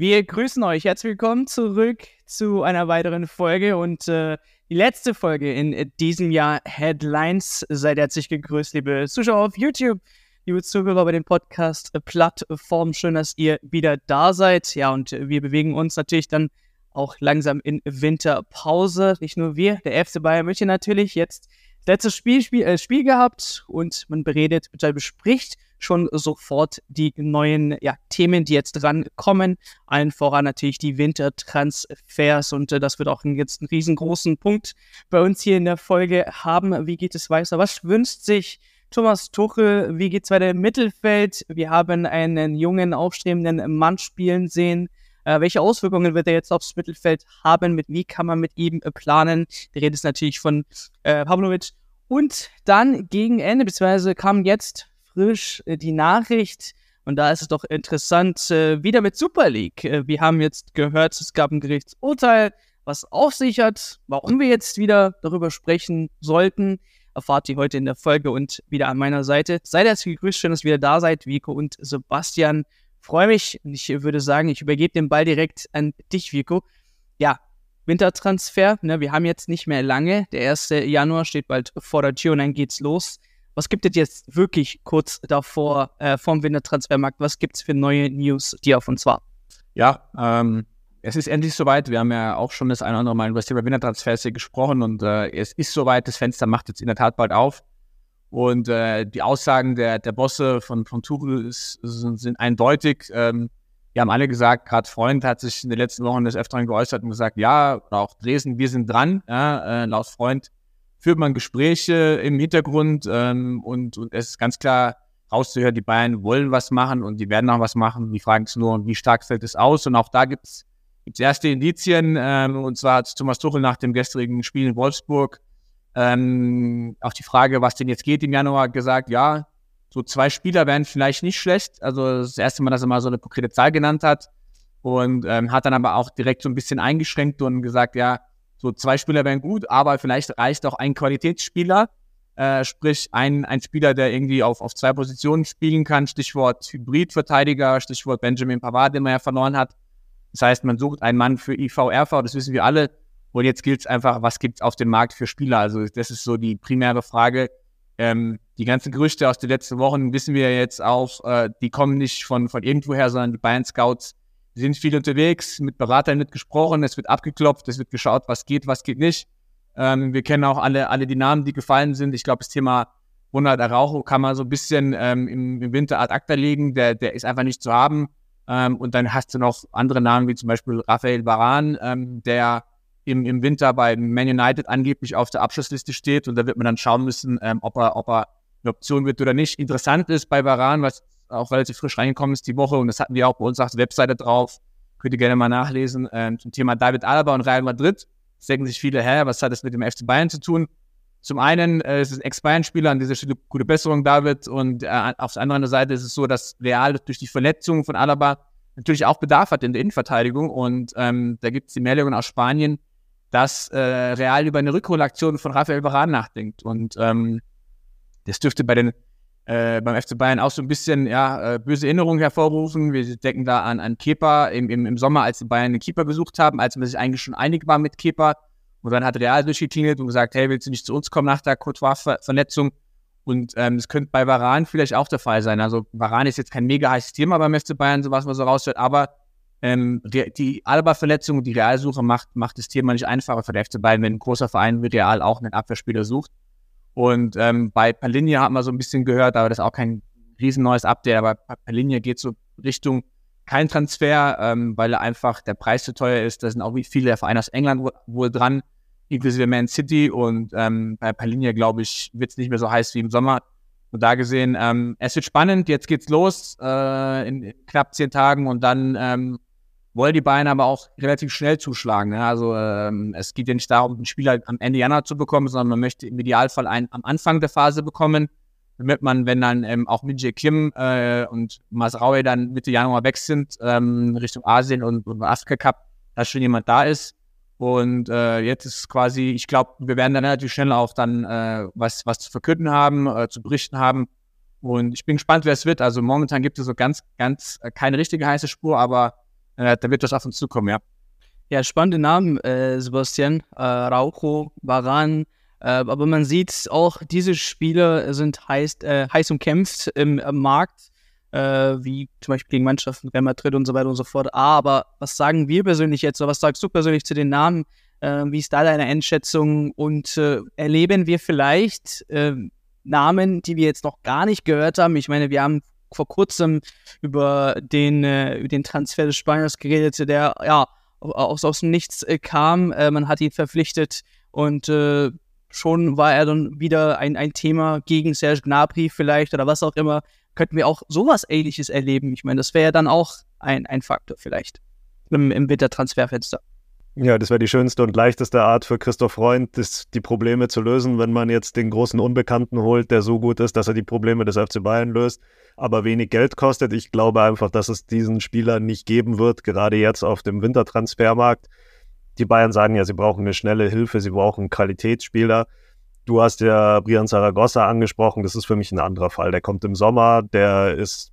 Wir grüßen euch. Herzlich willkommen zurück zu einer weiteren Folge und äh, die letzte Folge in diesem Jahr Headlines. Seid herzlich gegrüßt, liebe Zuschauer auf YouTube, liebe Zuhörer bei den Podcast-Plattformen. Schön, dass ihr wieder da seid. Ja, und wir bewegen uns natürlich dann auch langsam in Winterpause. Nicht nur wir, der FC Bayern München natürlich jetzt letztes Spiel, Spiel, äh, Spiel gehabt und man beredet, bespricht schon sofort die neuen ja, Themen, die jetzt dran kommen. Allen voran natürlich die Wintertransfers und äh, das wird auch jetzt einen riesengroßen Punkt bei uns hier in der Folge haben. Wie geht es weiter? Was wünscht sich Thomas Tuchel? Wie geht es weiter im Mittelfeld? Wir haben einen jungen, aufstrebenden Mann spielen sehen. Äh, welche Auswirkungen wird er jetzt aufs Mittelfeld haben? Mit wie kann man mit ihm äh, planen? Die Rede ist natürlich von äh, Pavlovic. Und dann gegen Ende, beziehungsweise kam jetzt frisch äh, die Nachricht. Und da ist es doch interessant, äh, wieder mit Super League. Äh, wir haben jetzt gehört, es gab ein Gerichtsurteil, was aufsichert, warum wir jetzt wieder darüber sprechen sollten. Erfahrt ihr heute in der Folge und wieder an meiner Seite. Seid herzlich gegrüßt, schön, dass ihr wieder da seid, Vico und Sebastian. Freue mich und ich würde sagen, ich übergebe den Ball direkt an dich, Vico. Ja, Wintertransfer, ne, wir haben jetzt nicht mehr lange. Der 1. Januar steht bald vor der Tür und dann geht's los. Was gibt es jetzt wirklich kurz davor äh, vom Wintertransfermarkt? Was gibt es für neue News, die auf uns warten? Ja, ähm, es ist endlich soweit. Wir haben ja auch schon das eine oder andere Mal über das Thema Wintertransfers hier gesprochen und äh, es ist soweit. Das Fenster macht jetzt in der Tat bald auf. Und äh, die Aussagen der, der Bosse von, von Tuchel ist, sind, sind eindeutig. Ähm, wir haben alle gesagt, gerade Freund hat sich in den letzten Wochen des Öfteren geäußert und gesagt, ja, auch Dresden, wir sind dran. Ja, äh, laut Freund führt man Gespräche im Hintergrund ähm, und, und es ist ganz klar rauszuhören, die Bayern wollen was machen und die werden auch was machen. Die Frage ist nur, wie stark fällt es aus? Und auch da gibt es erste Indizien. Ähm, und zwar hat Thomas Tuchel nach dem gestrigen Spiel in Wolfsburg ähm, auf die Frage, was denn jetzt geht im Januar, gesagt, ja, so zwei Spieler wären vielleicht nicht schlecht. Also das erste Mal, dass er mal so eine konkrete Zahl genannt hat. Und ähm, hat dann aber auch direkt so ein bisschen eingeschränkt und gesagt, ja, so zwei Spieler wären gut, aber vielleicht reicht auch ein Qualitätsspieler, äh, sprich ein, ein Spieler, der irgendwie auf, auf zwei Positionen spielen kann, Stichwort Hybridverteidiger, Stichwort Benjamin Pavard, den man ja verloren hat. Das heißt, man sucht einen Mann für IV, RV, das wissen wir alle. Und jetzt gilt es einfach, was gibt es auf dem Markt für Spieler? Also das ist so die primäre Frage. Ähm, die ganzen Gerüchte aus den letzten Wochen wissen wir jetzt auch, äh, die kommen nicht von, von irgendwoher, sondern die Bayern Scouts sind viel unterwegs, mit Beratern wird gesprochen, es wird abgeklopft, es wird geschaut, was geht, was geht nicht. Ähm, wir kennen auch alle, alle die Namen, die gefallen sind. Ich glaube, das Thema Ronald Araujo kann man so ein bisschen ähm, im, im Winter ad acta legen, der, der ist einfach nicht zu haben. Ähm, und dann hast du noch andere Namen, wie zum Beispiel Raphael Baran, ähm, der im, im Winter bei Man United angeblich auf der Abschlussliste steht. Und da wird man dann schauen müssen, ähm, ob, er, ob er eine Option wird oder nicht. Interessant ist bei Baran, was auch relativ frisch reingekommen ist die Woche und das hatten wir auch bei uns auf der Webseite drauf. Könnt ihr gerne mal nachlesen ähm, zum Thema David Alaba und Real Madrid. Das denken sich viele, hä, was hat das mit dem FC Bayern zu tun? Zum einen äh, es ist ein Ex-Bayern-Spieler, an dieser Stelle gute Besserung, David. Und äh, auf der anderen Seite ist es so, dass Real durch die Verletzung von Alaba natürlich auch Bedarf hat in der Innenverteidigung. Und ähm, da gibt es die Meldungen aus Spanien, dass äh, Real über eine Rückholaktion von Rafael Varane nachdenkt. Und ähm, das dürfte bei den äh, beim FC Bayern auch so ein bisschen ja, äh, böse Erinnerungen hervorrufen. Wir denken da an, an Kepa im, im, im Sommer, als die Bayern einen Keeper gesucht haben, als man sich eigentlich schon einig war mit Kepa. Und dann hat Real durchgeklingelt und gesagt, hey, willst du nicht zu uns kommen nach der Courtois-Verletzung? Und ähm, das könnte bei Varan vielleicht auch der Fall sein. Also Varan ist jetzt kein mega heißes Thema beim FC Bayern, so was man so raushört, aber ähm, die, die Alba-Verletzung die Realsuche macht, macht das Thema nicht einfacher für den FC Bayern, wenn ein großer Verein wie Real auch einen Abwehrspieler sucht. Und ähm, bei Palinia hat man so ein bisschen gehört, aber das ist auch kein riesen neues Update, aber bei Palinia geht so Richtung kein Transfer, ähm, weil einfach der Preis zu teuer ist. Da sind auch viele Vereine aus England wohl, dran, inklusive Man City. Und ähm, bei Palinia, glaube ich, wird es nicht mehr so heiß wie im Sommer. Und da gesehen, ähm, es wird spannend, jetzt geht's los äh, in, in knapp zehn Tagen und dann ähm, wollen die Bayern aber auch relativ schnell zuschlagen. Ne? Also ähm, es geht ja nicht darum, einen Spieler am Ende Januar zu bekommen, sondern man möchte im Idealfall einen am Anfang der Phase bekommen, damit man, wenn dann ähm, auch Minje Kim äh, und Masraoui dann Mitte Januar weg sind, ähm, Richtung Asien und, und Afrika Cup, dass schon jemand da ist. Und äh, jetzt ist quasi, ich glaube, wir werden dann relativ schnell auch dann äh, was, was zu verkünden haben, äh, zu berichten haben. Und ich bin gespannt, wer es wird. Also momentan gibt es so ganz, ganz äh, keine richtige heiße Spur, aber äh, da wird was auf uns zukommen, ja. Ja, spannende Namen, äh, Sebastian. Äh, Raucho, Varan. Äh, aber man sieht auch, diese Spieler sind heiß, äh, heiß umkämpft im, im Markt, äh, wie zum Beispiel gegen Mannschaften, Real Madrid und so weiter und so fort. Aber was sagen wir persönlich jetzt, oder was sagst du persönlich zu den Namen? Äh, wie ist da deine Einschätzung? Und erleben wir vielleicht Namen, die wir jetzt noch gar nicht gehört haben? Ich meine, wir haben vor kurzem über den, über den Transfer des Spaniers geredet, der ja aus, aus dem Nichts äh, kam. Äh, man hat ihn verpflichtet und äh, schon war er dann wieder ein, ein Thema gegen Serge Gnabry vielleicht oder was auch immer. Könnten wir auch sowas Ähnliches erleben? Ich meine, das wäre ja dann auch ein, ein Faktor vielleicht im, im Wintertransferfenster. Ja, das wäre die schönste und leichteste Art für Christoph Freund, das, die Probleme zu lösen, wenn man jetzt den großen Unbekannten holt, der so gut ist, dass er die Probleme des FC Bayern löst, aber wenig Geld kostet. Ich glaube einfach, dass es diesen Spieler nicht geben wird, gerade jetzt auf dem Wintertransfermarkt. Die Bayern sagen ja, sie brauchen eine schnelle Hilfe, sie brauchen Qualitätsspieler. Du hast ja Brian Zaragoza angesprochen, das ist für mich ein anderer Fall. Der kommt im Sommer, der ist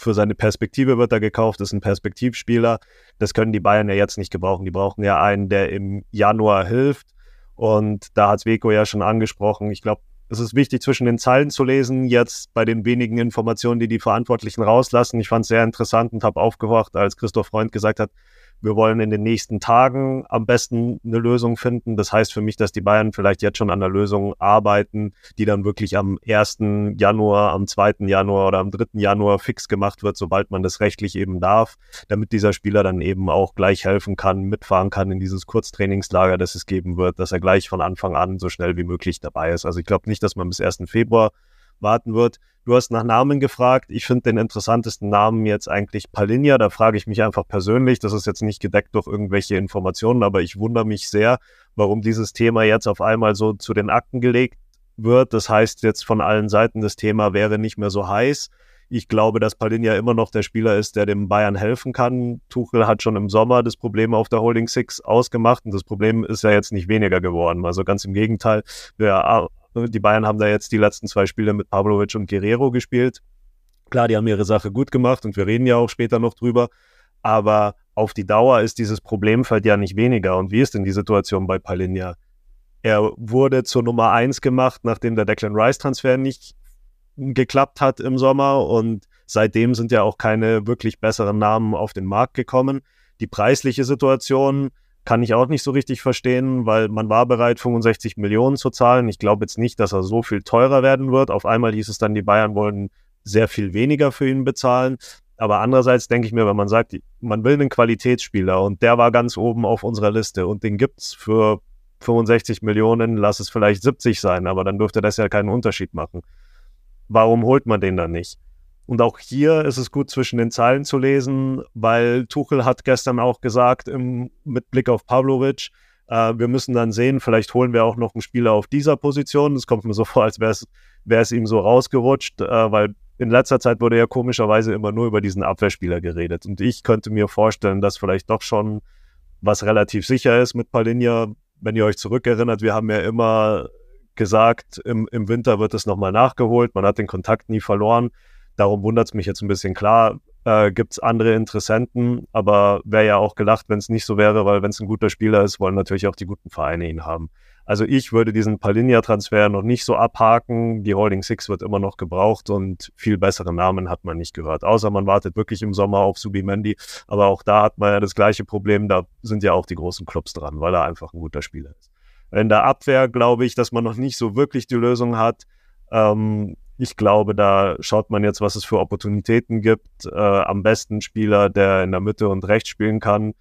für seine Perspektive wird er gekauft, ist ein Perspektivspieler. Das können die Bayern ja jetzt nicht gebrauchen. Die brauchen ja einen, der im Januar hilft. Und da hat Sveko ja schon angesprochen. Ich glaube, es ist wichtig, zwischen den Zeilen zu lesen, jetzt bei den wenigen Informationen, die die Verantwortlichen rauslassen. Ich fand es sehr interessant und habe aufgewacht, als Christoph Freund gesagt hat, wir wollen in den nächsten Tagen am besten eine Lösung finden. Das heißt für mich, dass die Bayern vielleicht jetzt schon an einer Lösung arbeiten, die dann wirklich am 1. Januar, am 2. Januar oder am 3. Januar fix gemacht wird, sobald man das rechtlich eben darf, damit dieser Spieler dann eben auch gleich helfen kann, mitfahren kann in dieses Kurztrainingslager, das es geben wird, dass er gleich von Anfang an so schnell wie möglich dabei ist. Also ich glaube nicht, dass man bis 1. Februar warten wird. Du hast nach Namen gefragt. Ich finde den interessantesten Namen jetzt eigentlich Palinja. Da frage ich mich einfach persönlich. Das ist jetzt nicht gedeckt durch irgendwelche Informationen, aber ich wundere mich sehr, warum dieses Thema jetzt auf einmal so zu den Akten gelegt wird. Das heißt jetzt von allen Seiten, das Thema wäre nicht mehr so heiß. Ich glaube, dass Palinja immer noch der Spieler ist, der dem Bayern helfen kann. Tuchel hat schon im Sommer das Problem auf der Holding Six ausgemacht und das Problem ist ja jetzt nicht weniger geworden. Also ganz im Gegenteil. Wir die Bayern haben da jetzt die letzten zwei Spiele mit Pavlovic und Guerrero gespielt. Klar, die haben ihre Sache gut gemacht und wir reden ja auch später noch drüber. Aber auf die Dauer ist dieses Problemfeld ja nicht weniger. Und wie ist denn die Situation bei Palinja? Er wurde zur Nummer eins gemacht, nachdem der Declan Rice-Transfer nicht geklappt hat im Sommer. Und seitdem sind ja auch keine wirklich besseren Namen auf den Markt gekommen. Die preisliche Situation kann ich auch nicht so richtig verstehen, weil man war bereit, 65 Millionen zu zahlen. Ich glaube jetzt nicht, dass er so viel teurer werden wird. Auf einmal hieß es dann, die Bayern wollen sehr viel weniger für ihn bezahlen. Aber andererseits denke ich mir, wenn man sagt, man will einen Qualitätsspieler und der war ganz oben auf unserer Liste und den gibt's für 65 Millionen, lass es vielleicht 70 sein, aber dann dürfte das ja keinen Unterschied machen. Warum holt man den dann nicht? Und auch hier ist es gut zwischen den Zeilen zu lesen, weil Tuchel hat gestern auch gesagt, im, mit Blick auf Pavlovic, äh, wir müssen dann sehen, vielleicht holen wir auch noch einen Spieler auf dieser Position. Es kommt mir so vor, als wäre es ihm so rausgerutscht, äh, weil in letzter Zeit wurde ja komischerweise immer nur über diesen Abwehrspieler geredet. Und ich könnte mir vorstellen, dass vielleicht doch schon was relativ sicher ist mit Palinja. Wenn ihr euch zurückerinnert, wir haben ja immer gesagt, im, im Winter wird es nochmal nachgeholt. Man hat den Kontakt nie verloren. Darum wundert es mich jetzt ein bisschen. Klar äh, gibt es andere Interessenten, aber wäre ja auch gelacht, wenn es nicht so wäre, weil wenn es ein guter Spieler ist, wollen natürlich auch die guten Vereine ihn haben. Also ich würde diesen Palinja-Transfer noch nicht so abhaken. Die Holding Six wird immer noch gebraucht und viel bessere Namen hat man nicht gehört. Außer man wartet wirklich im Sommer auf Subimendi. Aber auch da hat man ja das gleiche Problem. Da sind ja auch die großen Clubs dran, weil er einfach ein guter Spieler ist. In der Abwehr glaube ich, dass man noch nicht so wirklich die Lösung hat. Ähm, ich glaube, da schaut man jetzt, was es für Opportunitäten gibt. Äh, am besten Spieler, der in der Mitte und rechts spielen kann.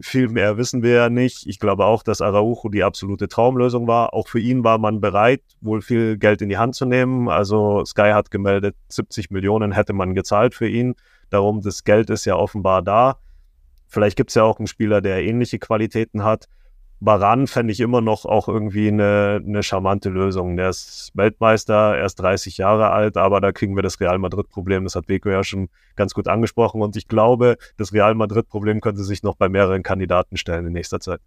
Viel mehr wissen wir ja nicht. Ich glaube auch, dass Araujo die absolute Traumlösung war. Auch für ihn war man bereit, wohl viel Geld in die Hand zu nehmen. Also Sky hat gemeldet, 70 Millionen hätte man gezahlt für ihn. Darum, das Geld ist ja offenbar da. Vielleicht gibt es ja auch einen Spieler, der ähnliche Qualitäten hat. Baran fände ich immer noch auch irgendwie eine, eine charmante Lösung. Der ist Weltmeister, erst 30 Jahre alt, aber da kriegen wir das Real Madrid-Problem. Das hat Beko ja schon ganz gut angesprochen. Und ich glaube, das Real Madrid-Problem könnte sich noch bei mehreren Kandidaten stellen in nächster Zeit.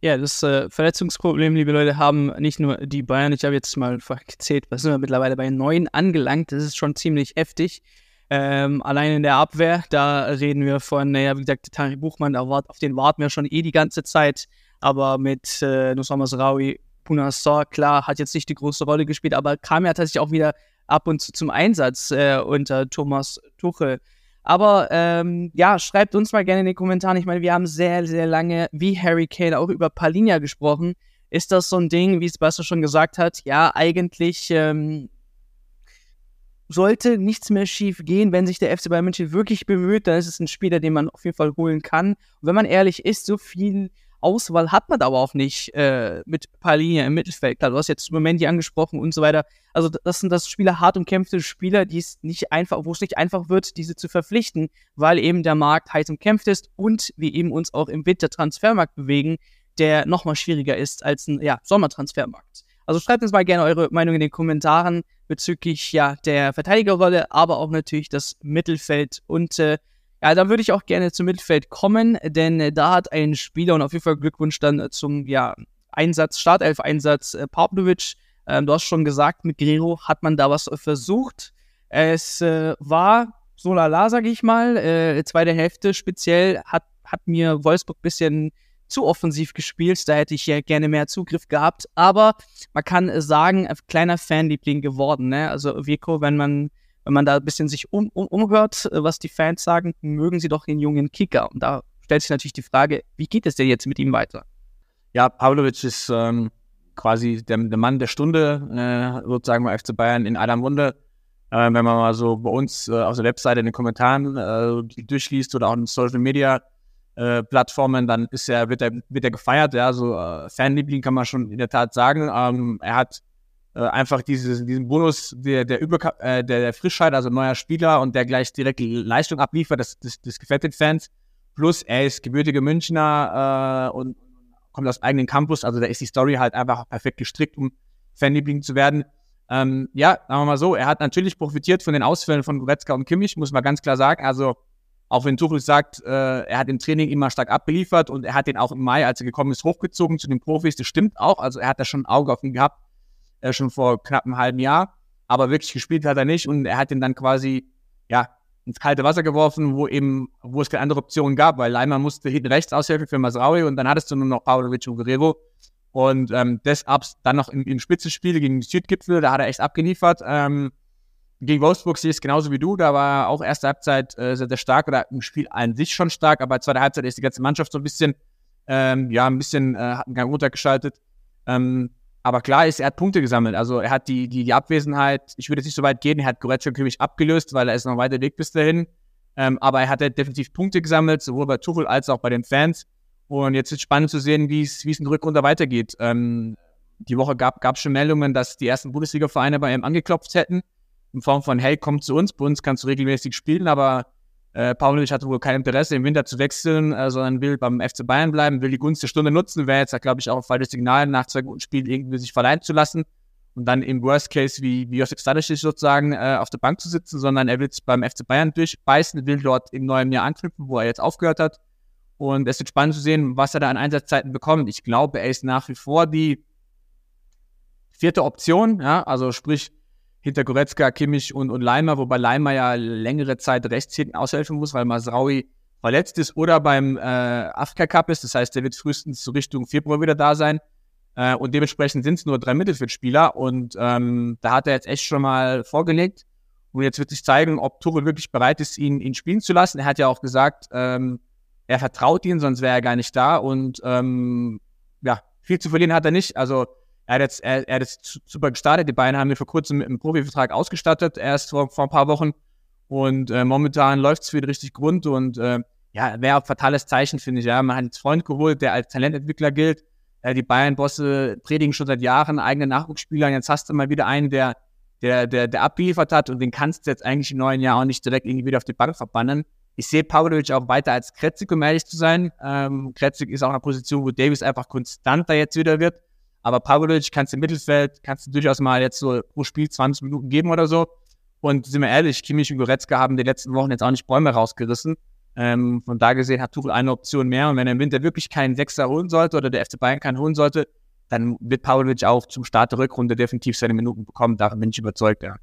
Ja, das äh, Verletzungsproblem, liebe Leute, haben nicht nur die Bayern. Ich habe jetzt mal gezählt, was sind wir mittlerweile bei neun angelangt. Das ist schon ziemlich heftig. Ähm, allein in der Abwehr, da reden wir von, naja, wie gesagt, Tari Buchmann, auf den warten wir schon eh die ganze Zeit. Aber mit äh, Nusama Sraoui, Punassar, klar, hat jetzt nicht die große Rolle gespielt, aber kam ja tatsächlich auch wieder ab und zu zum Einsatz äh, unter Thomas Tuchel. Aber ähm, ja, schreibt uns mal gerne in den Kommentaren. Ich meine, wir haben sehr, sehr lange, wie Harry Kane, auch über Palinia gesprochen. Ist das so ein Ding, wie Sebastian schon gesagt hat? Ja, eigentlich ähm, sollte nichts mehr schief gehen, wenn sich der FC Bayern München wirklich bemüht, dann ist es ein Spieler, den man auf jeden Fall holen kann. Und wenn man ehrlich ist, so viel Auswahl hat man aber auch nicht äh, mit Palinia im Mittelfeld. Klar, du hast jetzt Momenti angesprochen und so weiter. Also das sind das Spieler hart umkämpfte Spieler, die es nicht einfach, wo es nicht einfach wird, diese zu verpflichten, weil eben der Markt heiß umkämpft ist und wir eben uns auch im Wintertransfermarkt bewegen, der nochmal schwieriger ist als ein ja, Sommertransfermarkt. Also schreibt uns mal gerne eure Meinung in den Kommentaren bezüglich ja der Verteidigerrolle, aber auch natürlich das Mittelfeld. Und äh, ja, dann würde ich auch gerne zum Mittelfeld kommen, denn äh, da hat ein Spieler und auf jeden Fall Glückwunsch dann zum ja, Einsatz, Startelf-Einsatz äh, Pavlovic. Ähm, du hast schon gesagt, mit Guerrero hat man da was versucht. Es äh, war so lala, sag ich mal. Äh, zweite Hälfte speziell hat, hat mir Wolfsburg ein bisschen zu offensiv gespielt. Da hätte ich ja gerne mehr Zugriff gehabt. Aber man kann sagen, ein kleiner Fanliebling geworden. Ne? Also Vico, wenn man, wenn man da ein bisschen sich um, um, umhört, was die Fans sagen, mögen sie doch den jungen Kicker. Und da stellt sich natürlich die Frage, wie geht es denn jetzt mit ihm weiter? Ja, Pavlovic ist ähm, quasi der, der, Mann der Stunde, äh, sozusagen bei FC Bayern in aller Munde. Äh, wenn man mal so bei uns äh, auf der Webseite in den Kommentaren äh, durchliest oder auch in Social Media, äh, Plattformen, dann ist er, wird er, wird er gefeiert, ja, so äh, Fanliebling kann man schon in der Tat sagen. Ähm, er hat äh, einfach dieses, diesen Bonus der, der, Über äh, der, der Frischheit, also neuer Spieler und der gleich direkt Leistung abliefert, das, das, das gefällt den Fans. Plus er ist gebürtiger Münchner äh, und kommt aus eigenen Campus, also da ist die Story halt einfach perfekt gestrickt, um Fanliebling zu werden. Ähm, ja, sagen wir mal so, er hat natürlich profitiert von den Ausfällen von Goretzka und Kimmich, muss man ganz klar sagen. Also auch wenn Tuchel sagt, äh, er hat im Training immer stark abgeliefert und er hat den auch im Mai, als er gekommen ist, hochgezogen zu den Profis. Das stimmt auch. Also er hat da schon ein Auge auf ihn gehabt, äh, schon vor knapp einem halben Jahr. Aber wirklich gespielt hat er nicht und er hat ihn dann quasi, ja, ins kalte Wasser geworfen, wo eben, wo es keine andere Option gab, weil Leimer musste hinten rechts aushelfen für Masraui und dann hattest du nur noch Pavlovic und Guerrero. Und ähm, das abs dann noch im, im Spitzenspiel gegen den Südgipfel, da hat er echt abgeliefert. Ähm, gegen Wolfsburg sehe ich es genauso wie du. Da war auch erste Halbzeit äh, sehr, sehr stark oder im Spiel an sich schon stark, aber zweite Halbzeit ist die ganze Mannschaft so ein bisschen, ähm, ja, ein bisschen, äh, hat einen Gang runtergeschaltet. Ähm, aber klar ist, er hat Punkte gesammelt. Also er hat die, die, die Abwesenheit, ich würde jetzt nicht so weit gehen, er hat Goretzka Kimmich abgelöst, weil er ist noch weiter Weg bis dahin. Ähm, aber er hat halt definitiv Punkte gesammelt, sowohl bei Tuchel als auch bei den Fans. Und jetzt ist es spannend zu sehen, wie es in Rückrunde weitergeht. Ähm, die Woche gab es schon Meldungen, dass die ersten Bundesliga-Vereine bei ihm angeklopft hätten in Form von, hey, komm zu uns, bei uns kannst du regelmäßig spielen, aber äh, Pavlovic hatte wohl kein Interesse, im Winter zu wechseln, äh, sondern will beim FC Bayern bleiben, will die Gunst der Stunde nutzen, wäre jetzt, glaube ich, auch ein falsches Signal, nach zwei guten Spielen irgendwie sich verleihen zu lassen und dann im Worst Case wie, wie Josip Stadicic sozusagen äh, auf der Bank zu sitzen, sondern er will es beim FC Bayern durchbeißen, will dort im neuen Jahr anknüpfen, wo er jetzt aufgehört hat. Und es wird spannend zu sehen, was er da an Einsatzzeiten bekommt. Ich glaube, er ist nach wie vor die vierte Option, ja, also sprich, hinter Goretzka, Kimmich und, und Leimer, wobei Leimer ja längere Zeit rechts hinten aushelfen muss, weil Masraui verletzt ist oder beim äh, Afrika Cup ist. Das heißt, der wird frühestens so Richtung Februar wieder da sein. Äh, und dementsprechend sind es nur drei Mittelfeldspieler. Und ähm, da hat er jetzt echt schon mal vorgelegt. Und jetzt wird sich zeigen, ob Tuchel wirklich bereit ist, ihn, ihn spielen zu lassen. Er hat ja auch gesagt, ähm, er vertraut ihn, sonst wäre er gar nicht da. Und ähm, ja, viel zu verlieren hat er nicht. Also er hat jetzt, er, er hat jetzt super gestartet. Die beiden haben wir vor kurzem mit einem Profivertrag ausgestattet, erst vor, vor ein paar Wochen. Und äh, momentan läuft es wieder richtig Grund und äh, ja, wäre auch fatales Zeichen, finde ich. Ja, man hat jetzt Freund geholt, der als Talententwickler gilt. Äh, die Bayern-Bosse predigen schon seit Jahren eigene Nachwuchsspieler. Und jetzt hast du mal wieder einen, der, der, der, der abgeliefert hat und den kannst du jetzt eigentlich im neuen Jahr auch nicht direkt irgendwie wieder auf die Bank verbannen. Ich sehe Pavlovic auch weiter als Kretzig, um ehrlich zu sein. Ähm, Kretzig ist auch eine Position, wo Davis einfach konstanter jetzt wieder wird. Aber Pavlovic kannst du im Mittelfeld, kannst du durchaus mal jetzt so pro Spiel 20 Minuten geben oder so. Und sind wir ehrlich, Kimmich und Goretzka haben die letzten Wochen jetzt auch nicht Bäume rausgerissen. Ähm, von da gesehen hat Tuchel eine Option mehr. Und wenn er im Winter wirklich keinen Sechser holen sollte oder der FC Bayern keinen holen sollte, dann wird Pavlovic auch zum Start der Rückrunde definitiv seine Minuten bekommen. Daran bin ich überzeugt, ja.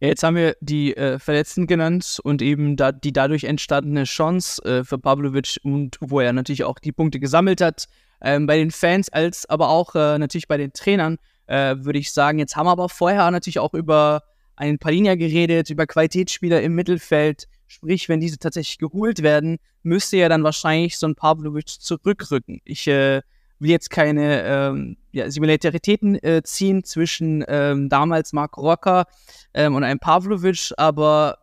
Ja, jetzt haben wir die äh, Verletzten genannt und eben da, die dadurch entstandene Chance äh, für Pavlovic und wo er natürlich auch die Punkte gesammelt hat. Ähm, bei den Fans als aber auch äh, natürlich bei den Trainern äh, würde ich sagen. Jetzt haben wir aber vorher natürlich auch über einen Palinja geredet, über Qualitätsspieler im Mittelfeld. Sprich, wenn diese tatsächlich geholt werden, müsste ja dann wahrscheinlich so ein Pavlovic zurückrücken. Ich äh, will jetzt keine ähm, ja, Similaritäten äh, ziehen zwischen ähm, damals Mark Rocker ähm, und einem Pavlovic, aber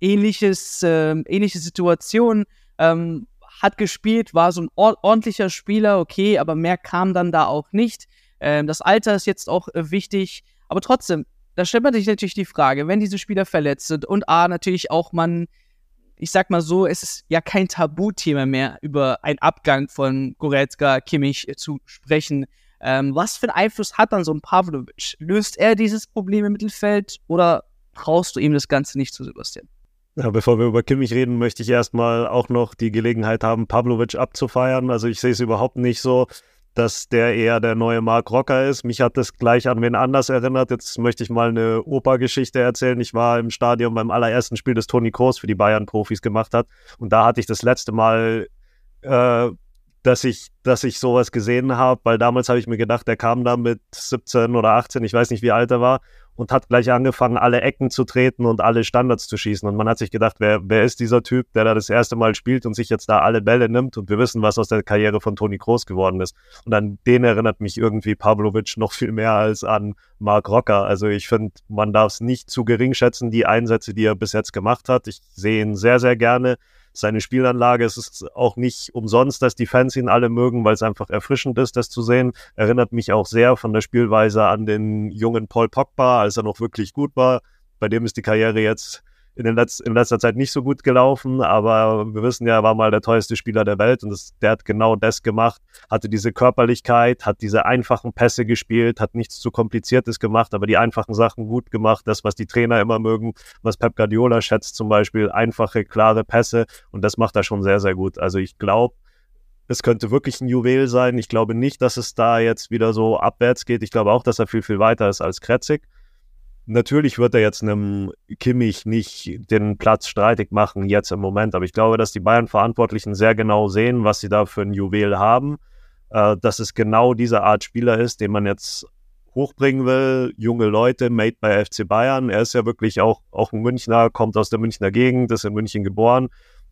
ähnliches, äh, ähnliche Situation. Ähm, hat gespielt, war so ein ordentlicher Spieler, okay, aber mehr kam dann da auch nicht. Ähm, das Alter ist jetzt auch äh, wichtig, aber trotzdem, da stellt man sich natürlich die Frage, wenn diese Spieler verletzt sind und A, natürlich auch man ich sag mal so, es ist ja kein Tabuthema mehr, über einen Abgang von Goretzka, Kimmich zu sprechen. Ähm, was für einen Einfluss hat dann so ein Pavlovic? Löst er dieses Problem im Mittelfeld oder traust du ihm das Ganze nicht zu, Sebastian? Ja, bevor wir über Kimmich reden, möchte ich erstmal auch noch die Gelegenheit haben, Pavlovic abzufeiern. Also ich sehe es überhaupt nicht so, dass der eher der neue Mark Rocker ist. Mich hat das gleich an wen anders erinnert. Jetzt möchte ich mal eine Opa-Geschichte erzählen. Ich war im Stadion beim allerersten Spiel, das Toni Kroos für die Bayern-Profis gemacht hat. Und da hatte ich das letzte Mal äh, dass ich, dass ich sowas gesehen habe, weil damals habe ich mir gedacht, der kam da mit 17 oder 18, ich weiß nicht, wie alt er war, und hat gleich angefangen, alle Ecken zu treten und alle Standards zu schießen. Und man hat sich gedacht, wer, wer ist dieser Typ, der da das erste Mal spielt und sich jetzt da alle Bälle nimmt? Und wir wissen, was aus der Karriere von Toni Kroos geworden ist. Und an den erinnert mich irgendwie Pavlovic noch viel mehr als an Mark Rocker. Also ich finde, man darf es nicht zu gering schätzen, die Einsätze, die er bis jetzt gemacht hat. Ich sehe ihn sehr, sehr gerne seine Spielanlage. Es ist auch nicht umsonst, dass die Fans ihn alle mögen, weil es einfach erfrischend ist, das zu sehen. Erinnert mich auch sehr von der Spielweise an den jungen Paul Pogba, als er noch wirklich gut war. Bei dem ist die Karriere jetzt in, Letz-, in letzter Zeit nicht so gut gelaufen, aber wir wissen ja, er war mal der teuerste Spieler der Welt und das, der hat genau das gemacht, hatte diese Körperlichkeit, hat diese einfachen Pässe gespielt, hat nichts zu kompliziertes gemacht, aber die einfachen Sachen gut gemacht, das, was die Trainer immer mögen, was Pep Guardiola schätzt zum Beispiel, einfache, klare Pässe und das macht er schon sehr, sehr gut. Also ich glaube, es könnte wirklich ein Juwel sein. Ich glaube nicht, dass es da jetzt wieder so abwärts geht. Ich glaube auch, dass er viel, viel weiter ist als Kretzig. Natürlich wird er jetzt einem Kimmich nicht den Platz streitig machen, jetzt im Moment. Aber ich glaube, dass die Bayern-Verantwortlichen sehr genau sehen, was sie da für ein Juwel haben. Äh, dass es genau diese Art Spieler ist, den man jetzt hochbringen will. Junge Leute, made by FC Bayern. Er ist ja wirklich auch, auch ein Münchner, kommt aus der Münchner Gegend, ist in München geboren.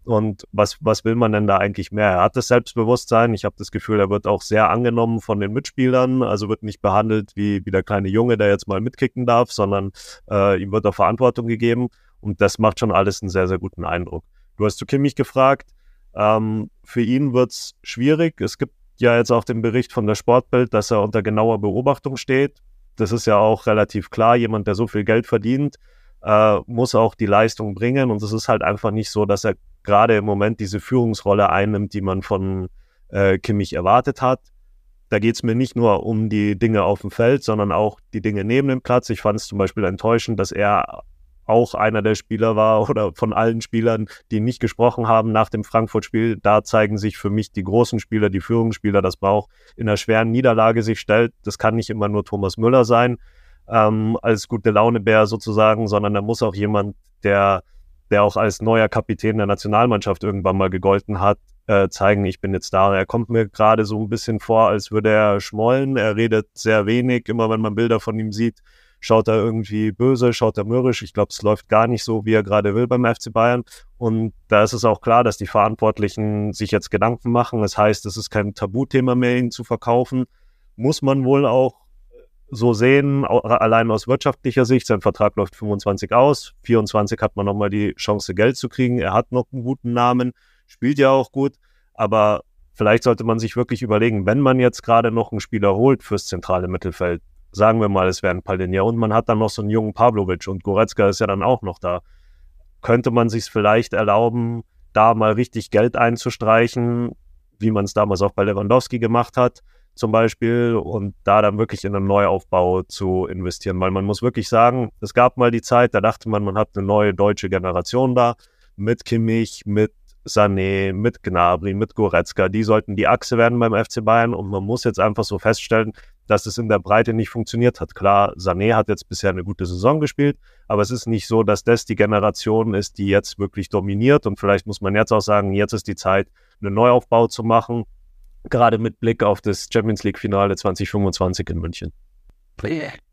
Und was, was will man denn da eigentlich mehr? Er hat das Selbstbewusstsein. Ich habe das Gefühl, er wird auch sehr angenommen von den Mitspielern. Also wird nicht behandelt wie, wie der kleine Junge, der jetzt mal mitkicken darf, sondern äh, ihm wird auch Verantwortung gegeben. Und das macht schon alles einen sehr, sehr guten Eindruck. Du hast zu Kimmich gefragt. Ähm, für ihn wird es schwierig. Es gibt ja jetzt auch den Bericht von der Sportbild, dass er unter genauer Beobachtung steht. Das ist ja auch relativ klar. Jemand, der so viel Geld verdient, äh, muss auch die Leistung bringen. Und es ist halt einfach nicht so, dass er gerade im Moment diese Führungsrolle einnimmt, die man von äh, Kimmich erwartet hat. Da geht es mir nicht nur um die Dinge auf dem Feld, sondern auch die Dinge neben dem Platz. Ich fand es zum Beispiel enttäuschend, dass er auch einer der Spieler war oder von allen Spielern, die nicht gesprochen haben nach dem Frankfurt-Spiel. Da zeigen sich für mich die großen Spieler, die Führungsspieler, dass man auch in einer schweren Niederlage sich stellt. Das kann nicht immer nur Thomas Müller sein, ähm, als gute Launebär sozusagen, sondern da muss auch jemand, der der auch als neuer Kapitän der Nationalmannschaft irgendwann mal gegolten hat, äh, zeigen, ich bin jetzt da. Er kommt mir gerade so ein bisschen vor, als würde er schmollen. Er redet sehr wenig. Immer wenn man Bilder von ihm sieht, schaut er irgendwie böse, schaut er mürrisch. Ich glaube, es läuft gar nicht so, wie er gerade will beim FC Bayern. Und da ist es auch klar, dass die Verantwortlichen sich jetzt Gedanken machen. Das heißt, es ist kein Tabuthema mehr, ihn zu verkaufen. Muss man wohl auch so sehen, allein aus wirtschaftlicher Sicht. Sein Vertrag läuft 25 aus. 24 hat man nochmal die Chance, Geld zu kriegen. Er hat noch einen guten Namen, spielt ja auch gut. Aber vielleicht sollte man sich wirklich überlegen, wenn man jetzt gerade noch einen Spieler holt fürs zentrale Mittelfeld, sagen wir mal, es wäre ein Palinier und man hat dann noch so einen jungen Pavlovic und Goretzka ist ja dann auch noch da, könnte man sich vielleicht erlauben, da mal richtig Geld einzustreichen, wie man es damals auch bei Lewandowski gemacht hat zum Beispiel und da dann wirklich in einen Neuaufbau zu investieren, weil man muss wirklich sagen, es gab mal die Zeit, da dachte man, man hat eine neue deutsche Generation da mit Kimmich, mit Sané, mit Gnabry, mit Goretzka, die sollten die Achse werden beim FC Bayern. Und man muss jetzt einfach so feststellen, dass es in der Breite nicht funktioniert hat. Klar, Sané hat jetzt bisher eine gute Saison gespielt, aber es ist nicht so, dass das die Generation ist, die jetzt wirklich dominiert. Und vielleicht muss man jetzt auch sagen, jetzt ist die Zeit, einen Neuaufbau zu machen, gerade mit Blick auf das Champions League Finale 2025 in München.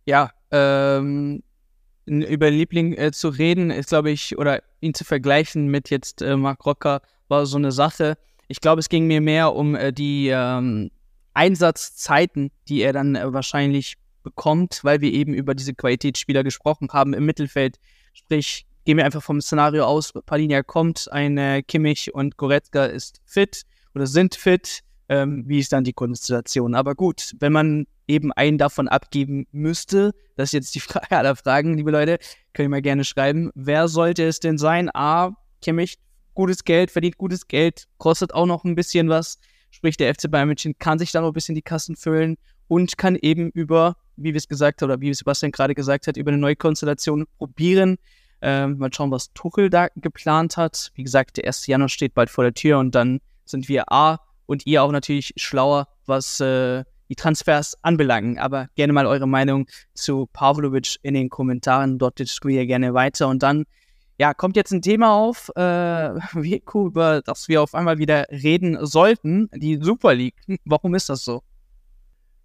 Ja, ähm, über Liebling äh, zu reden, ist, glaube ich, oder ihn zu vergleichen mit jetzt äh, Mark Rocker, war so eine Sache. Ich glaube, es ging mir mehr um äh, die ähm, Einsatzzeiten, die er dann äh, wahrscheinlich bekommt, weil wir eben über diese Qualitätsspieler gesprochen haben im Mittelfeld. Sprich, gehen wir einfach vom Szenario aus, Palinia kommt, ein äh, Kimmich und Goretzka ist fit oder sind fit. Ähm, wie ist dann die Konstellation? Aber gut, wenn man eben einen davon abgeben müsste, das ist jetzt die Frage aller Fragen, liebe Leute, könnt ihr mal gerne schreiben. Wer sollte es denn sein? A, Kimmich, gutes Geld, verdient gutes Geld, kostet auch noch ein bisschen was. Sprich, der FC Bayern München kann sich da noch ein bisschen die Kassen füllen und kann eben über, wie wir es gesagt haben, oder wie Sebastian gerade gesagt hat, über eine neue Konstellation probieren. Ähm, mal schauen, was Tuchel da geplant hat. Wie gesagt, der 1. Januar steht bald vor der Tür und dann sind wir A und ihr auch natürlich schlauer, was äh, die Transfers anbelangen. Aber gerne mal eure Meinung zu Pavlovic in den Kommentaren. Dort diskutiert ihr gerne weiter. Und dann, ja, kommt jetzt ein Thema auf, äh, über das wir auf einmal wieder reden sollten. Die Super League. Warum ist das so?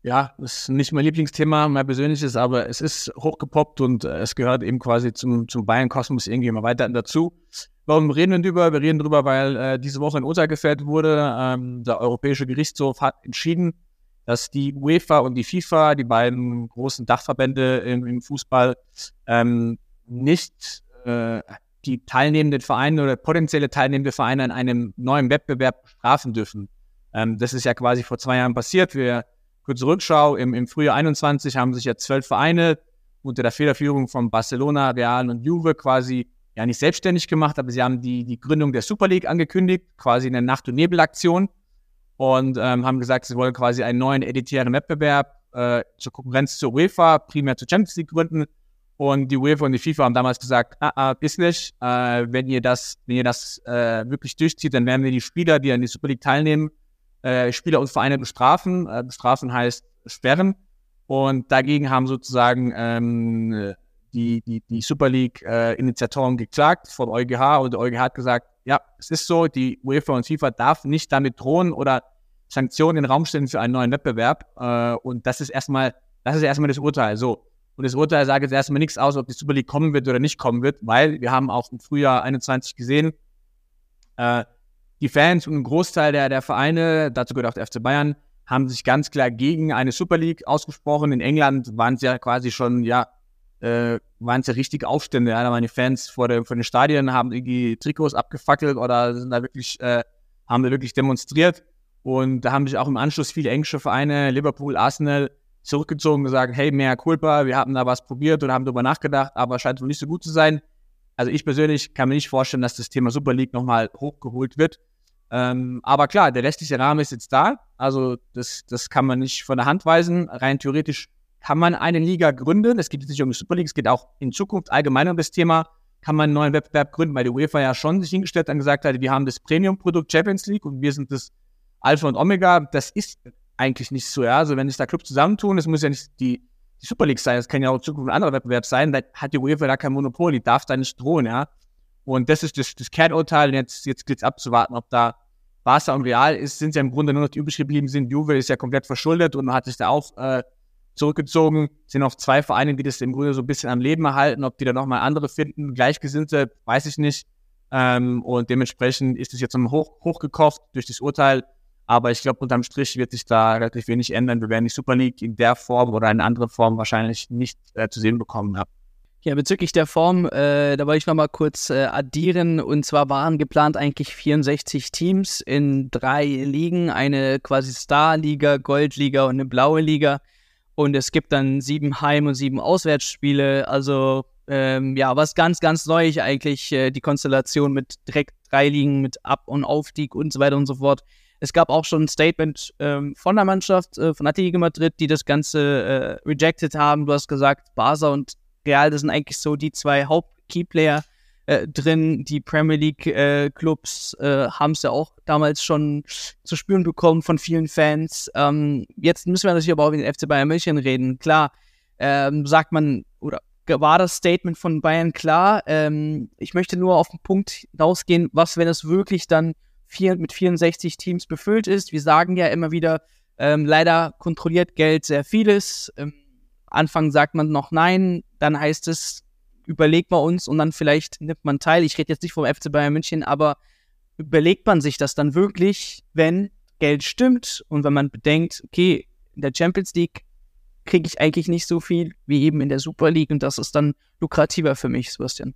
Ja, das ist nicht mein Lieblingsthema, mein persönliches, aber es ist hochgepoppt und äh, es gehört eben quasi zum, zum Bayern-Kosmos irgendwie immer weiter dazu. Warum reden wir darüber? Wir reden darüber, weil äh, diese Woche ein Urteil gefällt wurde. Ähm, der Europäische Gerichtshof hat entschieden, dass die UEFA und die FIFA, die beiden großen Dachverbände im, im Fußball, ähm, nicht äh, die teilnehmenden Vereine oder potenzielle teilnehmende Vereine an einem neuen Wettbewerb bestrafen dürfen. Ähm, das ist ja quasi vor zwei Jahren passiert. Wir kurze Rückschau, im, im Frühjahr 21 haben sich ja zwölf Vereine unter der Federführung von Barcelona, Real und Juve quasi ja nicht selbstständig gemacht, aber sie haben die, die Gründung der Super League angekündigt, quasi eine Nacht- und Nebelaktion und ähm, haben gesagt, sie wollen quasi einen neuen editären Wettbewerb äh, zur Konkurrenz zur UEFA, primär zur Champions League gründen. Und die UEFA und die FIFA haben damals gesagt, ah, ah ist nicht, äh, wenn ihr das, wenn ihr das äh, wirklich durchzieht, dann werden wir die Spieler, die an die Super League teilnehmen, äh, Spieler und Vereine bestrafen. Äh, bestrafen heißt sperren. Und dagegen haben sozusagen ähm, die, die, die Super League-Initiatoren äh, geklagt der EuGH und der EuGH hat gesagt, ja, es ist so, die UEFA und FIFA darf nicht damit drohen oder Sanktionen in den Raum stellen für einen neuen Wettbewerb. Äh, und das ist erstmal, das ist erstmal das Urteil. So. Und das Urteil sagt jetzt erstmal nichts aus, ob die Super League kommen wird oder nicht kommen wird, weil wir haben auch im Frühjahr 21 gesehen, äh, die Fans und ein Großteil der, der Vereine, dazu gehört auch der FC Bayern, haben sich ganz klar gegen eine Super League ausgesprochen. In England waren es ja quasi schon, ja, äh, waren es ja richtig Aufstände. Waren die Fans vor, der, vor den Stadien, haben irgendwie Trikots abgefackelt oder sind da wirklich, äh, haben da wirklich demonstriert. Und da haben sich auch im Anschluss viele englische Vereine, Liverpool, Arsenal, zurückgezogen und gesagt, hey, mehr Culpa, wir haben da was probiert und haben darüber nachgedacht, aber scheint wohl nicht so gut zu sein. Also ich persönlich kann mir nicht vorstellen, dass das Thema Super League nochmal hochgeholt wird. Ähm, aber klar, der restliche Rahmen ist jetzt da. Also das, das kann man nicht von der Hand weisen. Rein theoretisch kann man eine Liga gründen. Es geht jetzt nicht um die Super League, es geht auch in Zukunft allgemein um das Thema, kann man einen neuen Wettbewerb gründen, weil die UEFA ja schon sich hingestellt und gesagt hat, wir haben das Premium-Produkt Champions League und wir sind das Alpha und Omega. Das ist eigentlich nicht so, ja. Also wenn sich da Clubs zusammentun, das muss ja nicht die, die Super League sein, das kann ja auch in Zukunft ein anderer Wettbewerb sein, da hat die UEFA da kein Monopol, die darf da nicht drohen, ja. Und das ist das, das Kernurteil. Und jetzt, jetzt gilt es abzuwarten, ob da Barca und Real ist, sind ja im Grunde nur noch die übrig geblieben sind. Juve ist ja komplett verschuldet und hat sich da auch äh, zurückgezogen. Sind auch zwei Vereine, die das im Grunde so ein bisschen am Leben erhalten. Ob die da nochmal andere finden, Gleichgesinnte, weiß ich nicht. Ähm, und dementsprechend ist es jetzt hoch, hochgekocht durch das Urteil. Aber ich glaube, unterm Strich wird sich da relativ wenig ändern. Wir werden die Super League in der Form oder in anderer Form wahrscheinlich nicht äh, zu sehen bekommen. Ja. Ja, bezüglich der Form, äh, da wollte ich nochmal kurz äh, addieren. Und zwar waren geplant eigentlich 64 Teams in drei Ligen. Eine quasi Star-Liga, Goldliga und eine blaue Liga. Und es gibt dann sieben Heim- und sieben Auswärtsspiele. Also ähm, ja, was ganz, ganz neu eigentlich, äh, die Konstellation mit direkt drei Ligen, mit Ab- und Aufstieg und so weiter und so fort. Es gab auch schon ein Statement ähm, von der Mannschaft, äh, von Atletico Madrid, die das Ganze äh, rejected haben. Du hast gesagt, Barca und Real, das sind eigentlich so die zwei Haupt-Keyplayer äh, drin. Die Premier League-Clubs äh, äh, haben es ja auch damals schon zu spüren bekommen von vielen Fans. Ähm, jetzt müssen wir natürlich aber auch über den FC Bayern München reden. Klar, ähm, sagt man, oder war das Statement von Bayern klar. Ähm, ich möchte nur auf den Punkt hinausgehen, was, wenn es wirklich dann vier, mit 64 Teams befüllt ist. Wir sagen ja immer wieder, ähm, leider kontrolliert Geld sehr vieles. Ähm, Anfang sagt man noch nein, dann heißt es, überlegt man uns und dann vielleicht nimmt man teil. Ich rede jetzt nicht vom FC Bayern München, aber überlegt man sich das dann wirklich, wenn Geld stimmt und wenn man bedenkt, okay, in der Champions League kriege ich eigentlich nicht so viel wie eben in der Super League und das ist dann lukrativer für mich, Sebastian.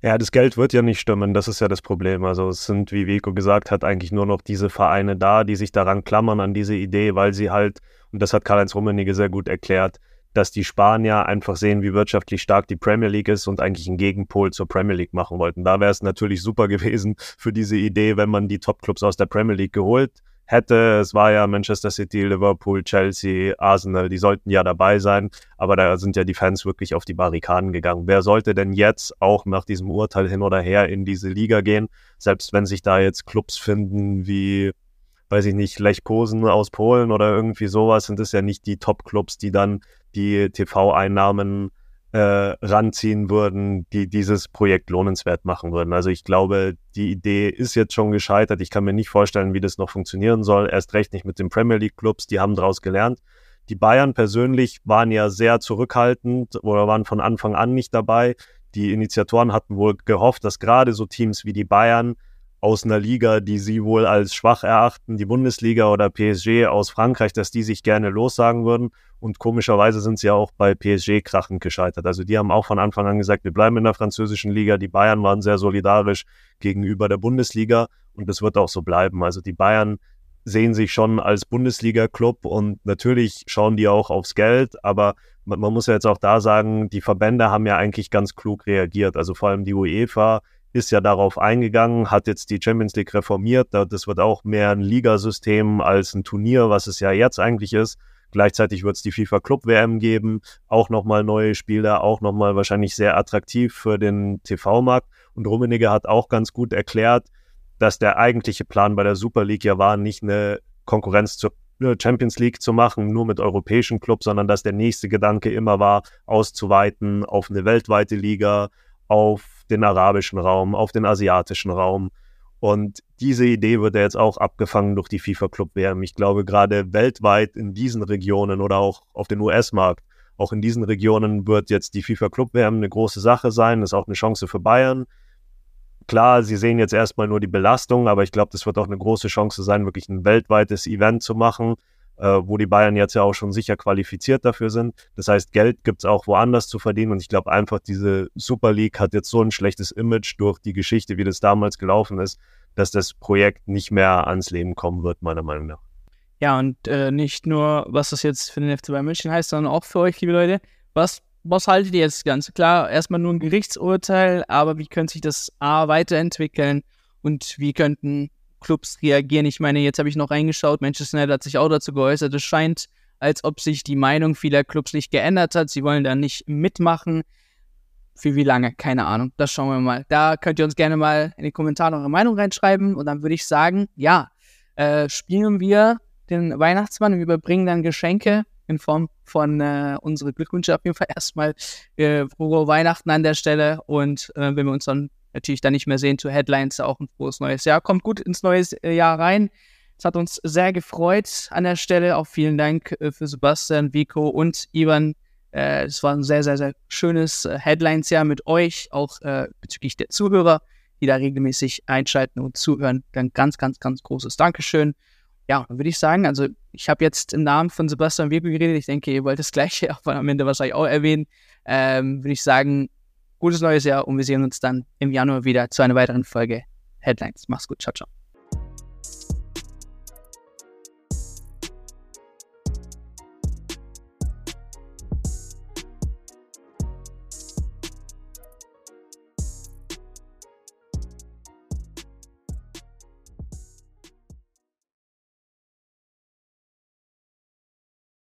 Ja, das Geld wird ja nicht stimmen, das ist ja das Problem. Also es sind, wie Vico gesagt hat, eigentlich nur noch diese Vereine da, die sich daran klammern, an diese Idee, weil sie halt, und das hat Karl-Heinz Rummenigge sehr gut erklärt, dass die Spanier einfach sehen, wie wirtschaftlich stark die Premier League ist und eigentlich einen Gegenpol zur Premier League machen wollten. Da wäre es natürlich super gewesen für diese Idee, wenn man die Top-Clubs aus der Premier League geholt hätte. Es war ja Manchester City, Liverpool, Chelsea, Arsenal, die sollten ja dabei sein, aber da sind ja die Fans wirklich auf die Barrikaden gegangen. Wer sollte denn jetzt auch nach diesem Urteil hin oder her in diese Liga gehen, selbst wenn sich da jetzt Clubs finden wie weiß ich nicht, Lech Posen aus Polen oder irgendwie sowas, sind es ja nicht die Top-Clubs, die dann die TV-Einnahmen äh, ranziehen würden, die dieses Projekt lohnenswert machen würden. Also ich glaube, die Idee ist jetzt schon gescheitert. Ich kann mir nicht vorstellen, wie das noch funktionieren soll. Erst recht nicht mit den Premier League Clubs, die haben daraus gelernt. Die Bayern persönlich waren ja sehr zurückhaltend oder waren von Anfang an nicht dabei. Die Initiatoren hatten wohl gehofft, dass gerade so Teams wie die Bayern aus einer Liga, die sie wohl als schwach erachten, die Bundesliga oder PSG aus Frankreich, dass die sich gerne lossagen würden. Und komischerweise sind sie ja auch bei PSG krachend gescheitert. Also die haben auch von Anfang an gesagt, wir bleiben in der französischen Liga. Die Bayern waren sehr solidarisch gegenüber der Bundesliga und das wird auch so bleiben. Also die Bayern sehen sich schon als Bundesliga-Club und natürlich schauen die auch aufs Geld, aber man, man, muss ja jetzt auch da sagen, die Verbände haben ja eigentlich ganz klug reagiert. Also vor allem die UEFA ist ja darauf eingegangen, hat jetzt die Champions League reformiert. Das wird auch mehr ein Ligasystem als ein Turnier, was es ja jetzt eigentlich ist. Gleichzeitig wird es die FIFA Club WM geben, auch nochmal neue Spieler, auch nochmal wahrscheinlich sehr attraktiv für den TV-Markt. Und Rummenigge hat auch ganz gut erklärt, dass der eigentliche Plan bei der Super League ja war, nicht eine Konkurrenz zur Champions League zu machen, nur mit europäischen Clubs, sondern dass der nächste Gedanke immer war, auszuweiten auf eine weltweite Liga, auf den arabischen Raum, auf den asiatischen Raum. Und diese Idee wird ja jetzt auch abgefangen durch die FIFA Club WM. Ich glaube, gerade weltweit in diesen Regionen oder auch auf den US-Markt, auch in diesen Regionen wird jetzt die FIFA Club WM eine große Sache sein. Das ist auch eine Chance für Bayern. Klar, sie sehen jetzt erstmal nur die Belastung, aber ich glaube, das wird auch eine große Chance sein, wirklich ein weltweites Event zu machen äh, wo die Bayern jetzt ja auch schon sicher qualifiziert dafür sind. Das heißt, Geld gibt es auch woanders zu verdienen und ich glaube einfach, diese Super League hat jetzt so ein schlechtes Image durch die Geschichte, wie das damals gelaufen ist, dass das Projekt nicht mehr ans Leben kommen wird, meiner Meinung nach. Ja, und äh, nicht nur, was das jetzt für den FC Bayern München heißt, sondern auch für euch, liebe Leute. Was, was haltet ihr jetzt ganz klar? Erstmal nur ein Gerichtsurteil, aber wie könnte sich das A weiterentwickeln und wie könnten Clubs reagieren. Ich meine, jetzt habe ich noch reingeschaut, Manchester United hat sich auch dazu geäußert. Es scheint, als ob sich die Meinung vieler Clubs nicht geändert hat. Sie wollen da nicht mitmachen. Für wie lange? Keine Ahnung. Das schauen wir mal. Da könnt ihr uns gerne mal in die Kommentare eure Meinung reinschreiben. Und dann würde ich sagen, ja, äh, spielen wir den Weihnachtsmann und überbringen dann Geschenke in Form von äh, unsere Glückwünsche auf jeden Fall erstmal äh, frohe Weihnachten an der Stelle und äh, wenn wir uns dann natürlich dann nicht mehr sehen zu Headlines, auch ein frohes neues Jahr. Kommt gut ins neue äh, Jahr rein. Es hat uns sehr gefreut an der Stelle. Auch vielen Dank äh, für Sebastian, Vico und Ivan. Äh, es war ein sehr, sehr, sehr schönes Headlines-Jahr mit euch, auch bezüglich der Zuhörer, die da regelmäßig einschalten und zuhören. Dann ganz, ganz, ganz großes Dankeschön. Ja, würde ich sagen, also ich habe jetzt im Namen von Sebastian Vico geredet. Ich denke, ihr wollt das Gleiche auch am Ende wahrscheinlich auch erwähnen. Ähm, würde ich sagen, gutes neues Jahr und wir sehen uns dann im Januar wieder zu einer weiteren Folge Headlines. Mach's gut, ciao, ciao.